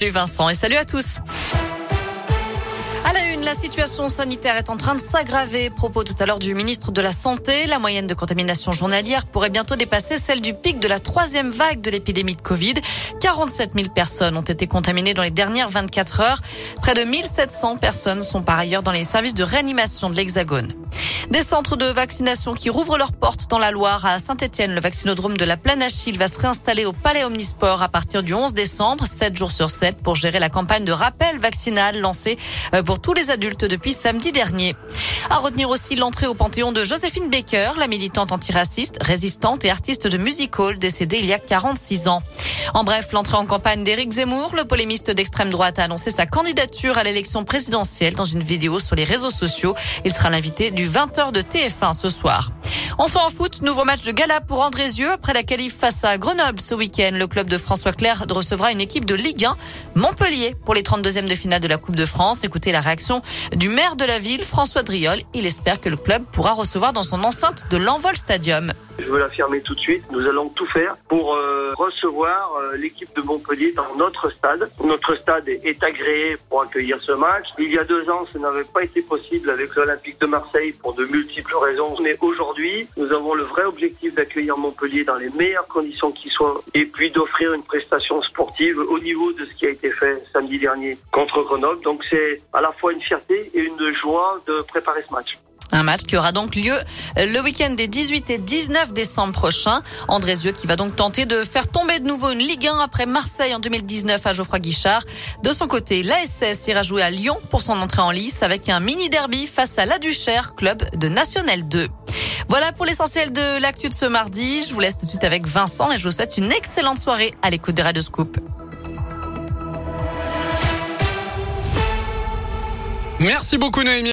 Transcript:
Salut Vincent et salut à tous. À la une, la situation sanitaire est en train de s'aggraver. Propos tout à l'heure du ministre de la Santé. La moyenne de contamination journalière pourrait bientôt dépasser celle du pic de la troisième vague de l'épidémie de Covid. 47 000 personnes ont été contaminées dans les dernières 24 heures. Près de 1700 personnes sont par ailleurs dans les services de réanimation de l'Hexagone. Des centres de vaccination qui rouvrent leurs portes dans la Loire à Saint-Etienne. Le vaccinodrome de la Plaine Achille va se réinstaller au Palais Omnisport à partir du 11 décembre, 7 jours sur 7 pour gérer la campagne de rappel vaccinal lancée euh, pour tous les adultes depuis samedi dernier. À retenir aussi l'entrée au Panthéon de Joséphine Baker, la militante antiraciste, résistante et artiste de music hall décédée il y a 46 ans. En bref, l'entrée en campagne d'Éric Zemmour, le polémiste d'extrême droite a annoncé sa candidature à l'élection présidentielle dans une vidéo sur les réseaux sociaux. Il sera l'invité du 20h de TF1 ce soir. Enfin en foot, nouveau match de gala pour Andrézieux après la qualif face à Grenoble ce week-end. Le club de François Claire recevra une équipe de Ligue 1, Montpellier, pour les 32e de finale de la Coupe de France. Écoutez la réaction du maire de la ville, François Driol. Il espère que le club pourra recevoir dans son enceinte de l'Envol Stadium. Je veux l'affirmer tout de suite. Nous allons tout faire pour euh, recevoir euh, l'équipe de Montpellier dans notre stade. Notre stade est, agréé pour accueillir ce match. Il y a deux ans, ce n'avait pas été possible avec l'Olympique de Marseille pour de multiples raisons. Mais aujourd'hui, nous avons le vrai objectif d'accueillir Montpellier dans les meilleures conditions qui soient et puis d'offrir une prestation sportive au niveau de ce qui a été fait samedi dernier contre Grenoble. Donc c'est à la fois une fierté et une joie de préparer ce match. Un match qui aura donc lieu le week-end des 18 et 19 décembre prochains. Andrézieux qui va donc tenter de faire tomber de nouveau une Ligue 1 après Marseille en 2019 à Geoffroy Guichard. De son côté, l'ASS ira jouer à Lyon pour son entrée en lice avec un mini derby face à la Duchère, club de National 2. Voilà pour l'essentiel de l'actu de ce mardi. Je vous laisse tout de suite avec Vincent et je vous souhaite une excellente soirée à l'écoute de Radio Scoop. Merci beaucoup Noémie.